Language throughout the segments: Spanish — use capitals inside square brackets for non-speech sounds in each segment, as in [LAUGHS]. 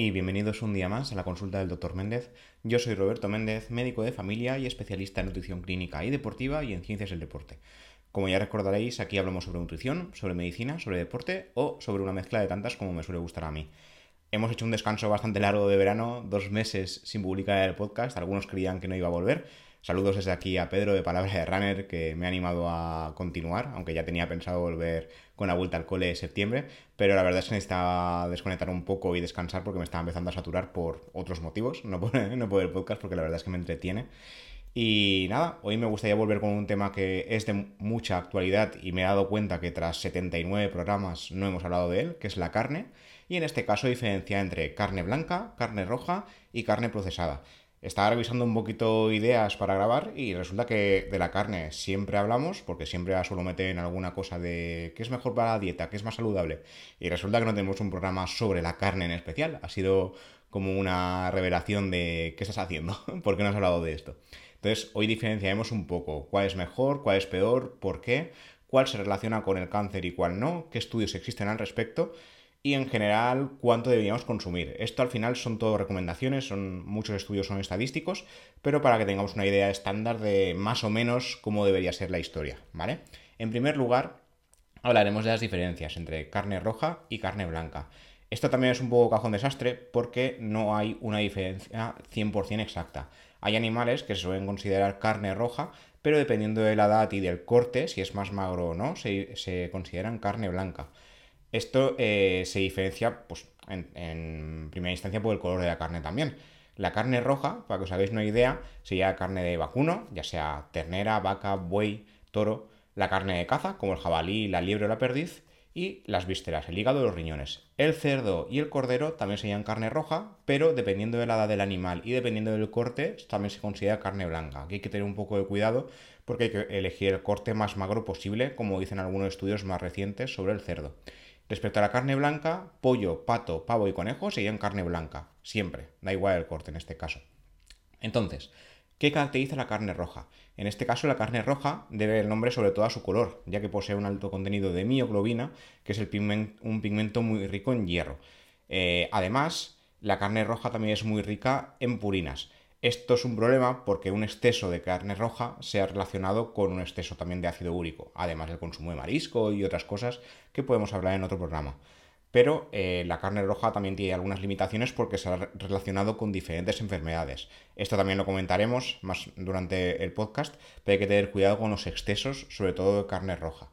y bienvenidos un día más a la consulta del Dr. Méndez. Yo soy Roberto Méndez, médico de familia y especialista en nutrición clínica y deportiva y en ciencias del deporte. Como ya recordaréis, aquí hablamos sobre nutrición, sobre medicina, sobre deporte o sobre una mezcla de tantas como me suele gustar a mí. Hemos hecho un descanso bastante largo de verano, dos meses sin publicar el podcast, algunos creían que no iba a volver. Saludos desde aquí a Pedro de Palabra de Runner que me ha animado a continuar, aunque ya tenía pensado volver con la vuelta al cole en septiembre, pero la verdad es que necesitaba desconectar un poco y descansar porque me estaba empezando a saturar por otros motivos, [LAUGHS] no por, no por el podcast porque la verdad es que me entretiene. Y nada, hoy me gustaría volver con un tema que es de mucha actualidad y me he dado cuenta que tras 79 programas no hemos hablado de él, que es la carne, y en este caso diferencia entre carne blanca, carne roja y carne procesada. Estaba revisando un poquito ideas para grabar y resulta que de la carne siempre hablamos, porque siempre suelo meter en alguna cosa de qué es mejor para la dieta, qué es más saludable. Y resulta que no tenemos un programa sobre la carne en especial. Ha sido como una revelación de qué estás haciendo, [LAUGHS] por qué no has hablado de esto. Entonces, hoy diferenciaremos un poco cuál es mejor, cuál es peor, por qué, cuál se relaciona con el cáncer y cuál no, qué estudios existen al respecto y en general cuánto deberíamos consumir. Esto al final son todo recomendaciones, son muchos estudios son estadísticos, pero para que tengamos una idea estándar de más o menos cómo debería ser la historia, ¿vale? En primer lugar, hablaremos de las diferencias entre carne roja y carne blanca. Esto también es un poco cajón desastre porque no hay una diferencia 100% exacta. Hay animales que se suelen considerar carne roja, pero dependiendo de la edad y del corte, si es más magro o no, se, se consideran carne blanca. Esto eh, se diferencia, pues, en, primera instancia por el color de la carne también. La carne roja, para que os hagáis una idea, sería carne de vacuno, ya sea ternera, vaca, buey, toro, la carne de caza, como el jabalí, la liebre o la perdiz, y las vísceras, el hígado y los riñones. El cerdo y el cordero también serían carne roja, pero dependiendo de la edad del animal y dependiendo del corte, también se considera carne blanca. Aquí hay que tener un poco de cuidado porque hay que elegir el corte más magro posible, como dicen algunos estudios más recientes sobre el cerdo. Respecto a la carne blanca, pollo, pato, pavo y conejo serían carne blanca, siempre, da igual el corte en este caso. Entonces, ¿qué caracteriza la carne roja? En este caso, la carne roja debe el nombre sobre todo a su color, ya que posee un alto contenido de mioglobina, que es un pigmento muy rico en hierro. Eh, además, la carne roja también es muy rica en purinas. Esto es un problema porque un exceso de carne roja se ha relacionado con un exceso también de ácido úrico, además del consumo de marisco y otras cosas que podemos hablar en otro programa. Pero eh, la carne roja también tiene algunas limitaciones porque se ha relacionado con diferentes enfermedades. Esto también lo comentaremos más durante el podcast, pero hay que tener cuidado con los excesos, sobre todo de carne roja.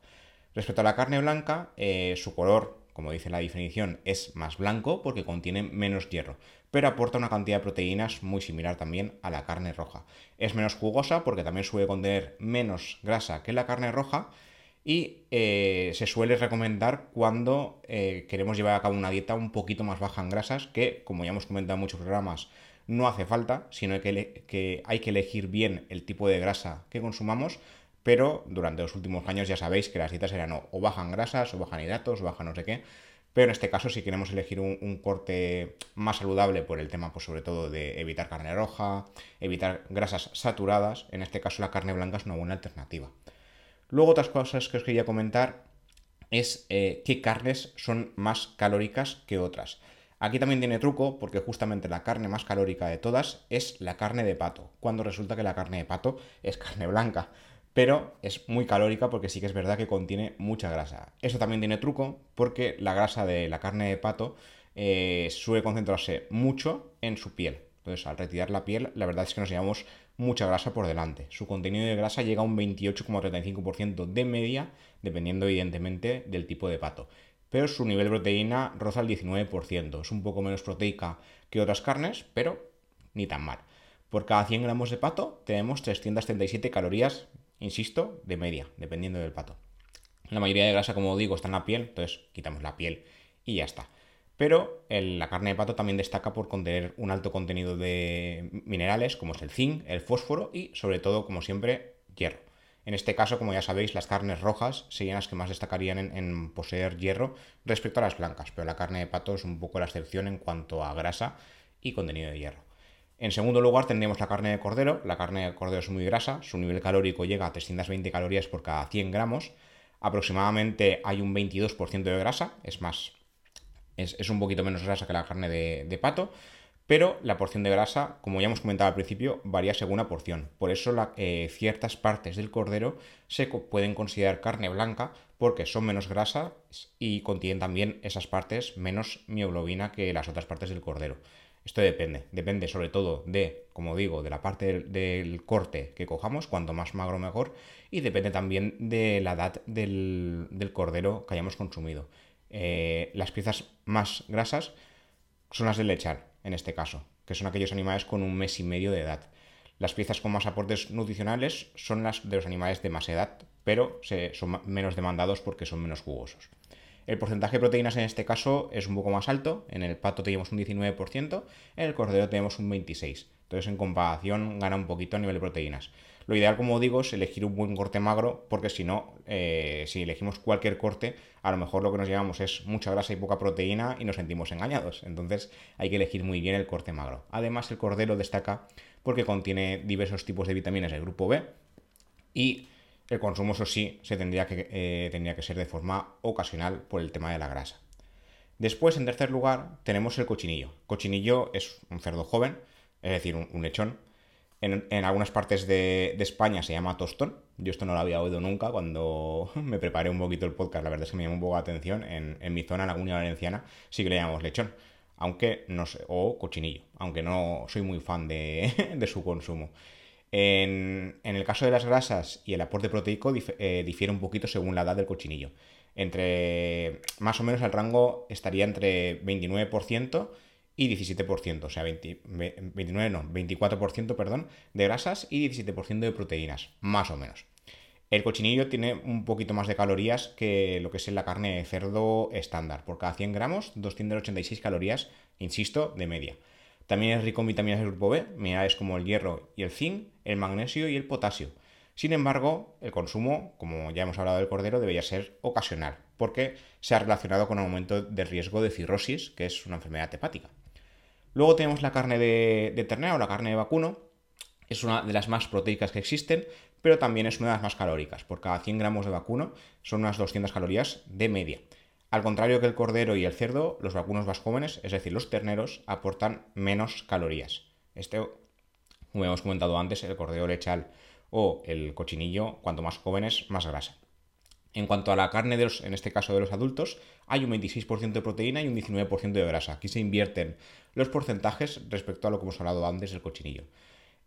Respecto a la carne blanca, eh, su color, como dice la definición, es más blanco porque contiene menos hierro pero aporta una cantidad de proteínas muy similar también a la carne roja. Es menos jugosa porque también suele contener menos grasa que la carne roja y eh, se suele recomendar cuando eh, queremos llevar a cabo una dieta un poquito más baja en grasas, que como ya hemos comentado en muchos programas, no hace falta, sino que, hay que elegir bien el tipo de grasa que consumamos, pero durante los últimos años ya sabéis que las dietas eran o bajan grasas, o bajan hidratos, o bajan no sé qué, pero en este caso, si queremos elegir un, corte más saludable por el tema, pues sobre todo de evitar carne roja, evitar grasas saturadas, en este caso la carne blanca es una buena alternativa. Luego otras cosas que os quería comentar es eh, qué carnes son más calóricas que otras. Aquí también tiene truco porque justamente la carne más calórica de todas es la carne de pato, cuando resulta que la carne de pato es carne blanca pero es muy calórica porque sí que es verdad que contiene mucha grasa. Eso también tiene truco porque la grasa de la carne de pato eh, suele concentrarse mucho en su piel. Entonces, al retirar la piel, la verdad es que nos llevamos mucha grasa por delante. Su contenido de grasa llega a un 28,35% de media, dependiendo evidentemente del tipo de pato. Pero su nivel de proteína roza el 19%. Es un poco menos proteica que otras carnes, pero ni tan mal. Por cada 100 gramos de pato tenemos 337 calorías insisto, de media, dependiendo del pato. La mayoría de grasa, como digo, está en la piel, entonces quitamos la piel y ya está. Pero la carne de pato también destaca por contener un alto contenido de minerales, como es el zinc, el fósforo y, sobre todo, como siempre, hierro. En este caso, como ya sabéis, las carnes rojas serían las que más destacarían en, en, poseer hierro respecto a las blancas, pero la carne de pato es un poco la excepción en cuanto a grasa y contenido de hierro. En segundo lugar tendríamos la carne de cordero. La carne de cordero es muy grasa, su nivel calórico llega a 320 calorías por cada 100 gramos. Aproximadamente hay un 22% de grasa, es más, Es, un poquito menos grasa que la carne de, pato, pero la porción de grasa, como ya hemos comentado al principio, varía según la porción. Por eso eh, ciertas partes del cordero se pueden considerar carne blanca porque son menos grasa y contienen también esas partes menos mioglobina que las otras partes del cordero. Esto depende, depende sobre todo de, como digo, de la parte del, corte que cojamos, cuanto más magro mejor, y depende también de la edad del, cordero que hayamos consumido. Eh, las piezas más grasas son las del lechal, en este caso, que son aquellos animales con un mes y medio de edad. Las piezas con más aportes nutricionales son las de los animales de más edad, pero son menos demandados porque son menos jugosos. El porcentaje de proteínas en este caso es un poco más alto. En el pato tenemos un 19%, en el cordero tenemos un 26%. Entonces, en comparación, gana un poquito a nivel de proteínas. Lo ideal, como digo, es elegir un buen corte magro, porque si no, eh, si elegimos cualquier corte, a lo mejor lo que nos llevamos es mucha grasa y poca proteína y nos sentimos engañados. Entonces, hay que elegir muy bien el corte magro. Además, el cordero destaca porque contiene diversos tipos de vitaminas del grupo B y el consumo, eso sí, se tendría que, eh, tendría que ser de forma ocasional por el tema de la grasa. Después, en tercer lugar, tenemos el cochinillo. Cochinillo es un cerdo joven, es decir, un, lechón. En, algunas partes de, España se llama tostón. Yo esto no lo había oído nunca cuando [LAUGHS] me preparé un poquito el podcast. La verdad es que me llamó un poco la atención. En, mi zona, en la comunidad valenciana, sí que le llamamos lechón. Aunque no sé, o cochinillo. Aunque no soy muy fan de, [LAUGHS] de su consumo. En, el caso de las grasas y el aporte proteico eh, difiere un poquito según la edad del cochinillo. Entre más o menos el rango estaría entre 29% y 17%, o sea, 29 no, 24%, perdón, de grasas y 17% de proteínas, más o menos. El cochinillo tiene un poquito más de calorías que lo que es la carne de cerdo estándar. Por cada 100 gramos, 286 calorías, insisto, de media. También es rico en vitaminas del grupo B, minerales como el hierro y el zinc, el magnesio y el potasio. Sin embargo, el consumo, como ya hemos hablado del cordero, debería ser ocasional, porque se ha relacionado con un aumento de riesgo de cirrosis, que es una enfermedad hepática. Luego tenemos la carne de, de ternera o la carne de vacuno. Es una de las más proteicas que existen, pero también es una de las más calóricas. Por cada 100 gramos de vacuno son unas 200 calorías de media. Al contrario que el cordero y el cerdo, los vacunos más jóvenes, es decir, los terneros, aportan menos calorías. Este, como hemos comentado antes, el cordero lechal o el cochinillo, cuanto más jóvenes, más grasa. En cuanto a la carne, de los, en este caso de los adultos, hay un 26% de proteína y un 19% de grasa. Aquí se invierten los porcentajes respecto a lo que hemos hablado antes del cochinillo.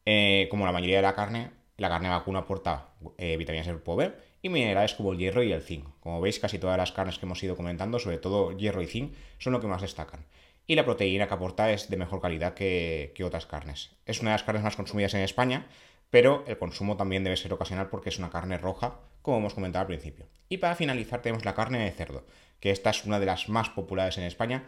Eh, como la mayoría de la carne, la carne vacuna aporta eh, vitaminas del B y minerales como el hierro y el zinc. Como veis, casi todas las carnes que hemos ido comentando, sobre todo hierro y zinc, son lo que más destacan. Y la proteína que aporta es de mejor calidad que, otras carnes. Es una de las carnes más consumidas en España, pero el consumo también debe ser ocasional porque es una carne roja, como hemos comentado al principio. Y para finalizar tenemos la carne de cerdo, que esta es una de las más populares en España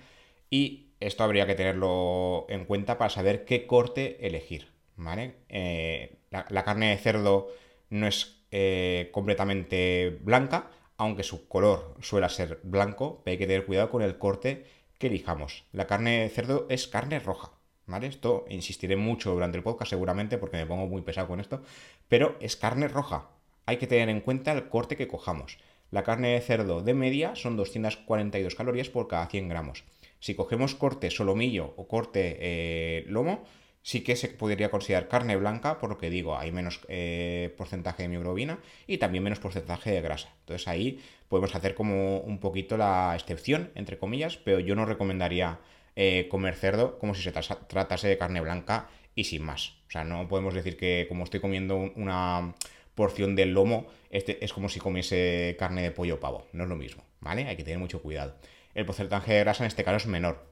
y esto habría que tenerlo en cuenta para saber qué corte elegir. ¿vale? Eh, la carne de cerdo no es eh, completamente blanca, aunque su color suele ser blanco, pero hay que tener cuidado con el corte que elijamos. La carne de cerdo es carne roja, ¿vale? Esto insistiré mucho durante el podcast seguramente porque me pongo muy pesado con esto, pero es carne roja. Hay que tener en cuenta el corte que cojamos. La carne de cerdo de media son 242 calorías por cada 100 gramos. Si cogemos corte solomillo o corte eh, lomo, sí que se podría considerar carne blanca, por lo que digo, hay menos eh, porcentaje de mioglobina y también menos porcentaje de grasa. Entonces ahí podemos hacer como un poquito la excepción, entre comillas, pero yo no recomendaría eh, comer cerdo como si se tratase de carne blanca y sin más. O sea, no podemos decir que como estoy comiendo una porción del lomo, este es como si comiese carne de pollo o pavo. No es lo mismo, ¿vale? Hay que tener mucho cuidado. El porcentaje de grasa en este caso es menor,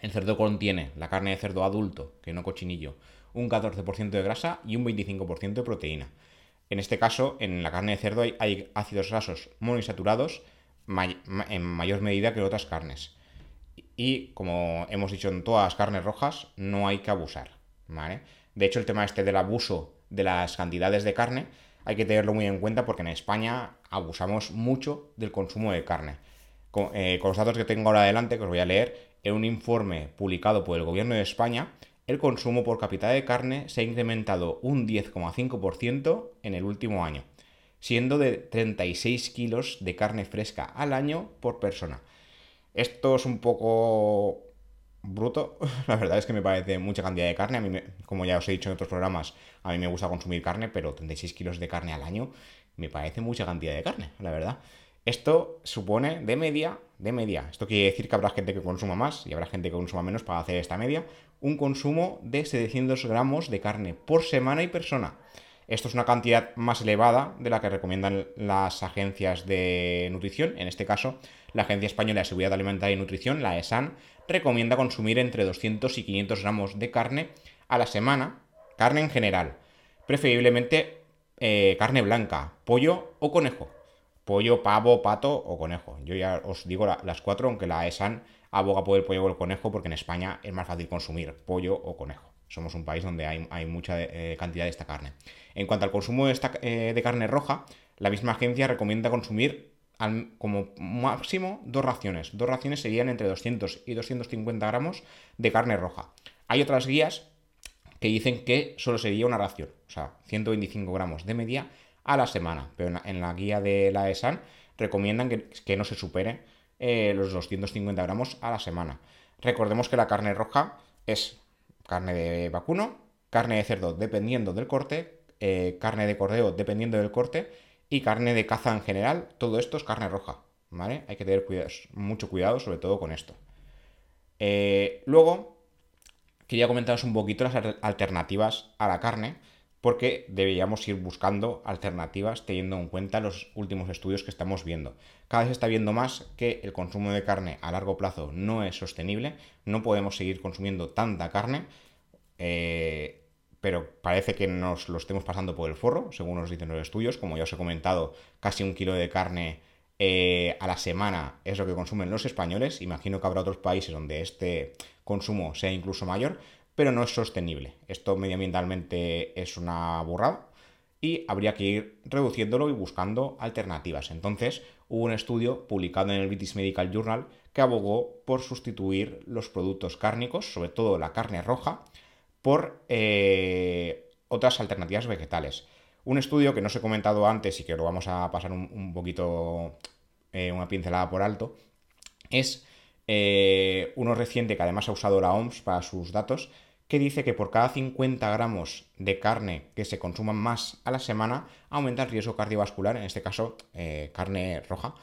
el cerdo contiene, la carne de cerdo adulto, que no cochinillo, un 14% de grasa y un 25% de proteína. En este caso, en la carne de cerdo hay, ácidos grasos monoinsaturados en mayor medida que otras carnes. Y como hemos dicho en todas las carnes rojas, no hay que abusar. De hecho, el tema este del abuso de las cantidades de carne hay que tenerlo muy en cuenta porque en España abusamos mucho del consumo de carne. Con, eh, con los datos que tengo ahora adelante, que os voy a leer, en un informe publicado por el Gobierno de España, el consumo por cápita de carne se ha incrementado un 10,5% en el último año, siendo de 36 kilos de carne fresca al año por persona. Esto es un poco bruto. [LAUGHS] La verdad es que me parece mucha cantidad de carne. A mí, como ya os he dicho en otros programas, a mí me gusta consumir carne, pero 36 kilos de carne al año me parece mucha cantidad de carne, la verdad. Esto supone de media, de media, esto quiere decir que habrá gente que consuma más y habrá gente que consuma menos para hacer esta media, un consumo de 700 gramos de carne por semana y persona. Esto es una cantidad más elevada de la que recomiendan las agencias de nutrición. En este caso, la Agencia Española de Seguridad Alimentaria y Nutrición, la ESAN, recomienda consumir entre 200 y 500 gramos de carne a la semana, carne en general. Preferiblemente eh, carne blanca, pollo o conejo. Pollo, pavo, pato o conejo. Yo ya os digo las cuatro, aunque la ESAN aboga por el pollo o el conejo porque en España es más fácil consumir pollo o conejo. Somos un país donde hay, mucha eh, cantidad de esta carne. En cuanto al consumo de, eh, de carne roja, la misma agencia recomienda consumir como máximo dos raciones. Dos raciones serían entre 200 y 250 gramos de carne roja. Hay otras guías que dicen que solo sería una ración, o sea, 125 gramos de media a la semana. Pero en la, guía de la ESAN recomiendan que, no se supere eh, los 250 gramos a la semana. Recordemos que la carne roja es carne de vacuno, carne de cerdo dependiendo del corte, eh, carne de cordero dependiendo del corte y carne de caza en general. Todo esto es carne roja, ¿vale? Hay que tener mucho cuidado sobre todo con esto. Eh, luego, quería comentaros un poquito las alternativas a la carne, porque deberíamos ir buscando alternativas teniendo en cuenta los últimos estudios que estamos viendo. Cada vez se está viendo más que el consumo de carne a largo plazo no es sostenible, no podemos seguir consumiendo tanta carne, eh, pero parece que nos lo estemos pasando por el forro, según nos dicen los estudios. Como ya os he comentado, casi un kilo de carne eh, a la semana es lo que consumen los españoles. Imagino que habrá otros países donde este consumo sea incluso mayor, pero no es sostenible. Esto medioambientalmente es una burrada y habría que ir reduciéndolo y buscando alternativas. Entonces, hubo un estudio publicado en el British Medical Journal que abogó por sustituir los productos cárnicos, sobre todo la carne roja, por eh, otras alternativas vegetales. Un estudio que no os he comentado antes y que lo vamos a pasar un, poquito, eh, una pincelada por alto, es eh, uno reciente que además ha usado la OMS para sus datos, que dice que por cada 50 gramos de carne que se consuman más a la semana, aumenta el riesgo cardiovascular, en este caso carne roja,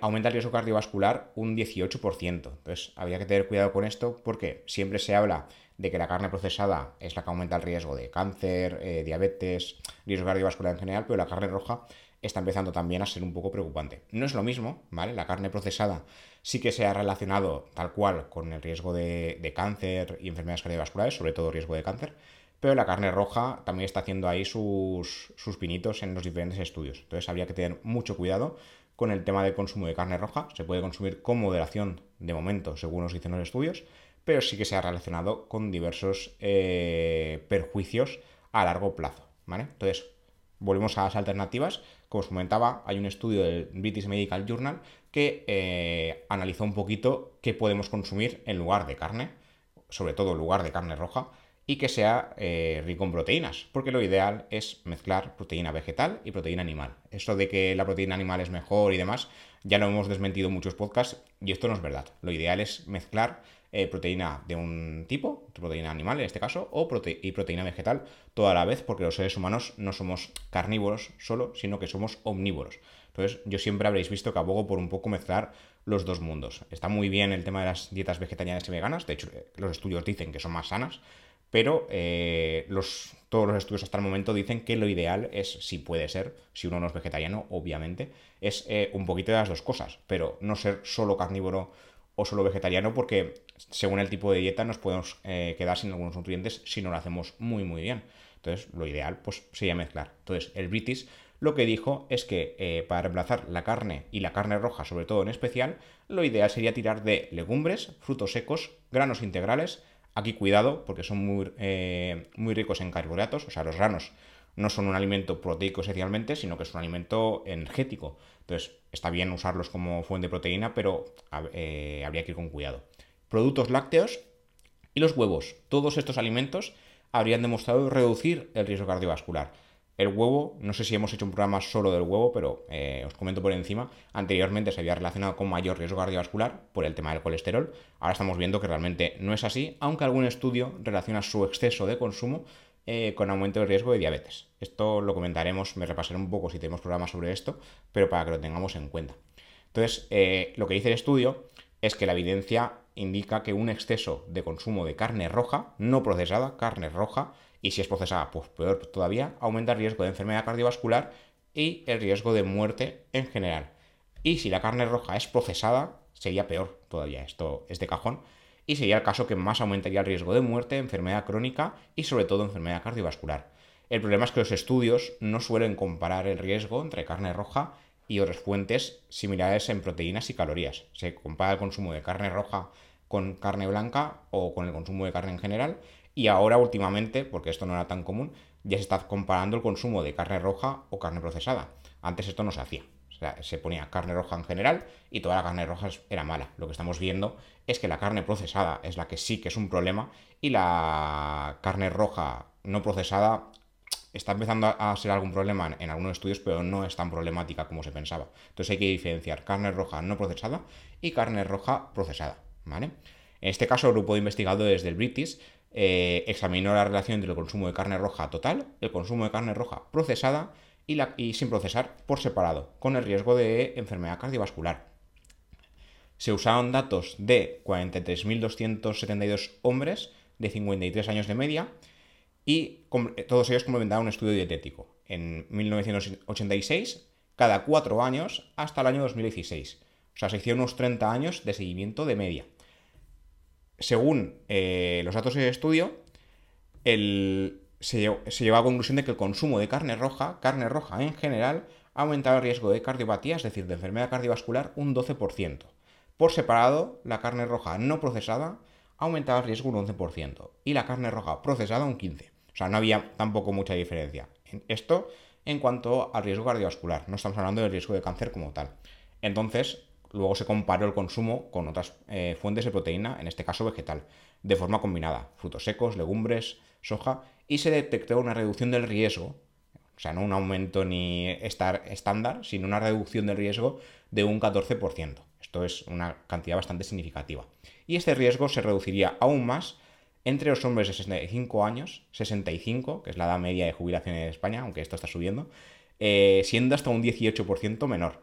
aumenta el riesgo cardiovascular un 18%. Entonces, habría que tener cuidado con esto porque siempre se habla de que la carne procesada es la que aumenta el riesgo de cáncer, eh, diabetes, riesgo cardiovascular en general, pero la carne roja está empezando también a ser un poco preocupante. No es lo mismo, ¿vale? La carne procesada sí que se ha relacionado tal cual con el riesgo de, cáncer y enfermedades cardiovasculares, sobre todo riesgo de cáncer, pero la carne roja también está haciendo ahí sus, sus pinitos en los diferentes estudios. Entonces habría que tener mucho cuidado con el tema del consumo de carne roja. Se puede consumir con moderación de momento, según nos dicen los estudios, pero sí que se ha relacionado con diversos eh, perjuicios a largo plazo. ¿vale? Entonces, volvemos a las alternativas. Como os comentaba, hay un estudio del British Medical Journal que eh, analizó un poquito qué podemos consumir en lugar de carne, sobre todo en lugar de carne roja, y que sea eh, rico en proteínas, porque lo ideal es mezclar proteína vegetal y proteína animal. Eso de que la proteína animal es mejor y demás, ya lo hemos desmentido en muchos podcasts y esto no es verdad. Lo ideal es mezclar eh, proteína de un tipo, proteína animal en este caso, o y proteína vegetal toda la vez, porque los seres humanos no somos carnívoros solo, sino que somos omnívoros. Entonces, yo siempre habréis visto que abogo por un poco mezclar los dos mundos. Está muy bien el tema de las dietas vegetarianas y veganas, de hecho, eh, los estudios dicen que son más sanas, pero eh, todos los estudios hasta el momento dicen que lo ideal es, si puede ser, si uno no es vegetariano, obviamente, es un poquito de las dos cosas, pero no ser solo carnívoro o solo vegetariano porque según el tipo de dieta nos podemos eh, quedar sin algunos nutrientes si no lo hacemos muy muy bien. Entonces lo ideal pues sería mezclar. Entonces el British lo que dijo es que eh, para reemplazar la carne y la carne roja sobre todo en especial, lo ideal sería tirar de legumbres, frutos secos, granos integrales. Aquí cuidado porque son muy, eh, muy ricos en carbohidratos, o sea los granos no son un alimento proteico esencialmente, sino que es un alimento energético. Entonces, está bien usarlos como fuente de proteína, pero eh, habría que ir con cuidado. Productos lácteos y los huevos. Todos estos alimentos habrían demostrado reducir el riesgo cardiovascular. El huevo, no sé si hemos hecho un programa solo del huevo, pero eh, os comento por encima, anteriormente se había relacionado con mayor riesgo cardiovascular por el tema del colesterol. Ahora estamos viendo que realmente no es así, aunque algún estudio relaciona su exceso de consumo eh, con aumento del riesgo de diabetes. Esto lo comentaremos, me repasaré un poco si tenemos programas sobre esto, pero para que lo tengamos en cuenta. Entonces, eh, lo que dice el estudio es que la evidencia indica que un exceso de consumo de carne roja, no procesada, carne roja, y si es procesada, pues peor todavía, aumenta el riesgo de enfermedad cardiovascular y el riesgo de muerte en general. Y si la carne roja es procesada, sería peor todavía, esto es de cajón, y sería el caso que más aumentaría el riesgo de muerte, enfermedad crónica y sobre todo enfermedad cardiovascular. El problema es que los estudios no suelen comparar el riesgo entre carne roja y otras fuentes similares en proteínas y calorías. Se compara el consumo de carne roja con carne blanca o con el consumo de carne en general y ahora últimamente, porque esto no era tan común, ya se está comparando el consumo de carne roja o carne procesada. Antes esto no se hacía. Se ponía carne roja en general y toda la carne roja era mala. Lo que estamos viendo es que la carne procesada es la que sí que es un problema y la carne roja no procesada está empezando a ser algún problema en algunos estudios, pero no es tan problemática como se pensaba. Entonces hay que diferenciar carne roja no procesada y carne roja procesada. ¿vale? En este caso, el grupo de investigadores del British eh, examinó la relación entre el consumo de carne roja total, el consumo de carne roja procesada y, la, y sin procesar por separado, con el riesgo de enfermedad cardiovascular. Se usaron datos de 43.272 hombres de 53 años de media y todos ellos complementaron un estudio dietético en 1986, cada cuatro años hasta el año 2016. O sea, se hicieron unos 30 años de seguimiento de media. Según eh, los datos del estudio, se, llevó, a conclusión de que el consumo de carne roja, carne roja en general, ha aumentado el riesgo de cardiopatía, es decir, de enfermedad cardiovascular, un 12%. Por separado, la carne roja no procesada ha aumentado el riesgo un 11% y la carne roja procesada un 15%. O sea, no había tampoco mucha diferencia. Esto en cuanto al riesgo cardiovascular, no estamos hablando del riesgo de cáncer como tal. Entonces, luego se comparó el consumo con otras eh, fuentes de proteína, en este caso vegetal, de forma combinada, frutos secos, legumbres, soja, y se detectó una reducción del riesgo, o sea, no un aumento ni estar estándar, sino una reducción del riesgo de un 14%. Esto es una cantidad bastante significativa. Y este riesgo se reduciría aún más entre los hombres de 65 años, 65, que es la edad media de jubilación en España, aunque esto está subiendo, eh, siendo hasta un 18% menor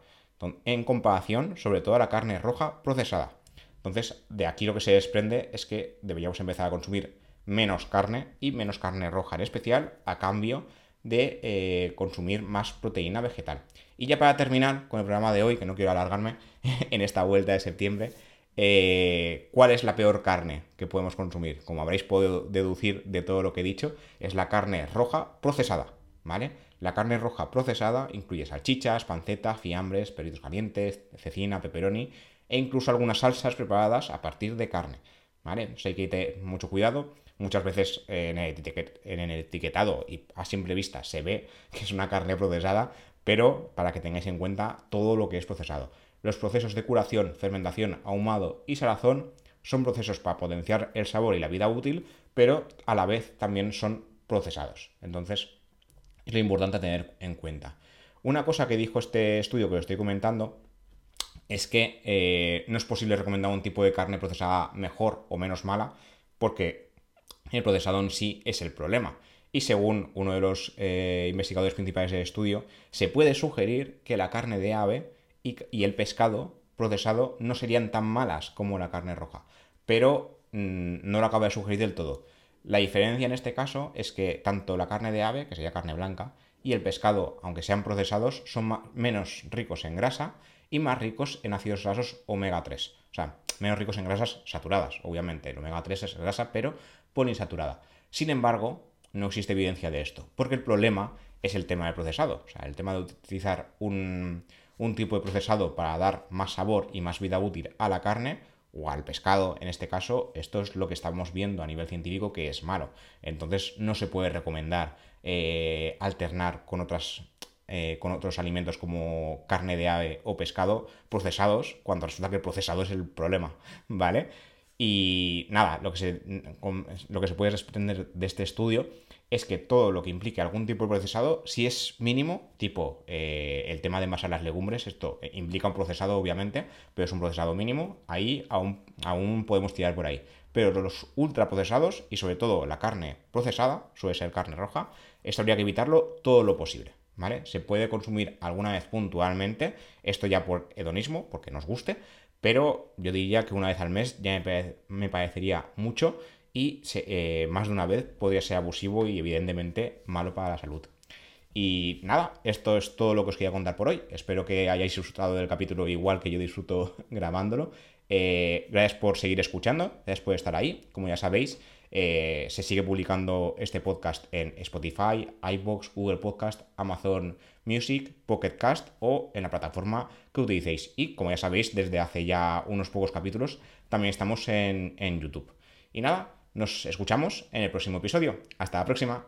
en comparación sobre todo a la carne roja procesada. Entonces, de aquí lo que se desprende es que deberíamos empezar a consumir menos carne y menos carne roja en especial a cambio de eh, consumir más proteína vegetal. Y ya para terminar con el programa de hoy, que no quiero alargarme [LAUGHS] en esta vuelta de septiembre, eh, ¿cuál es la peor carne que podemos consumir? Como habréis podido deducir de todo lo que he dicho, es la carne roja procesada, ¿vale? La carne roja procesada incluye salchichas, panceta, fiambres, perritos calientes, cecina, pepperoni e incluso algunas salsas preparadas a partir de carne. ¿Vale? hay que tener mucho cuidado. Muchas veces en el, etiquetado y a simple vista se ve que es una carne procesada, pero para que tengáis en cuenta todo lo que es procesado. Los procesos de curación, fermentación, ahumado y salazón son procesos para potenciar el sabor y la vida útil, pero a la vez también son procesados. Entonces, es lo importante a tener en cuenta. Una cosa que dijo este estudio que os estoy comentando es que eh, no es posible recomendar un tipo de carne procesada mejor o menos mala porque el procesado en sí es el problema. Y según uno de los eh, investigadores principales del estudio, se puede sugerir que la carne de ave y, el pescado procesado no serían tan malas como la carne roja. Pero mm, no lo acaba de sugerir del todo. La diferencia en este caso es que tanto la carne de ave, que sería carne blanca, y el pescado, aunque sean procesados, son menos ricos en grasa y más ricos en ácidos grasos omega 3. O sea, menos ricos en grasas saturadas, obviamente. El omega 3 es grasa, pero poliinsaturada. Sin embargo, no existe evidencia de esto, porque el problema es el tema del procesado. O sea, el tema de utilizar un, un tipo de procesado para dar más sabor y más vida útil a la carne o al pescado, en este caso, esto es lo que estamos viendo a nivel científico que es malo. Entonces no se puede recomendar eh, alternar con otras eh, con otros alimentos como carne de ave o pescado procesados, cuando resulta que el procesado es el problema, ¿vale? Y nada, lo que se, lo que se puede desprender de este estudio es que todo lo que implique algún tipo de procesado, si es mínimo, tipo eh, el tema de envasar las legumbres, esto eh, implica un procesado obviamente, pero es un procesado mínimo, ahí aún, aún podemos tirar por ahí. Pero los ultraprocesados y sobre todo la carne procesada, suele ser carne roja, esto habría que evitarlo todo lo posible. ¿Vale? Se puede consumir alguna vez puntualmente, esto ya por hedonismo, porque nos guste, pero yo diría que una vez al mes ya me, parecería mucho y eh, más de una vez podría ser abusivo y evidentemente malo para la salud. Y nada, esto es todo lo que os quería contar por hoy. Espero que hayáis disfrutado del capítulo igual que yo disfruto [LAUGHS] grabándolo. Eh, gracias por seguir escuchando, gracias por estar ahí. Como ya sabéis, eh, se sigue publicando este podcast en Spotify, iBox, Google Podcast, Amazon Music, Pocket Cast o en la plataforma que utilicéis. Y como ya sabéis, desde hace ya unos pocos capítulos también estamos en, en YouTube. Y nada, nos escuchamos en el próximo episodio. Hasta la próxima.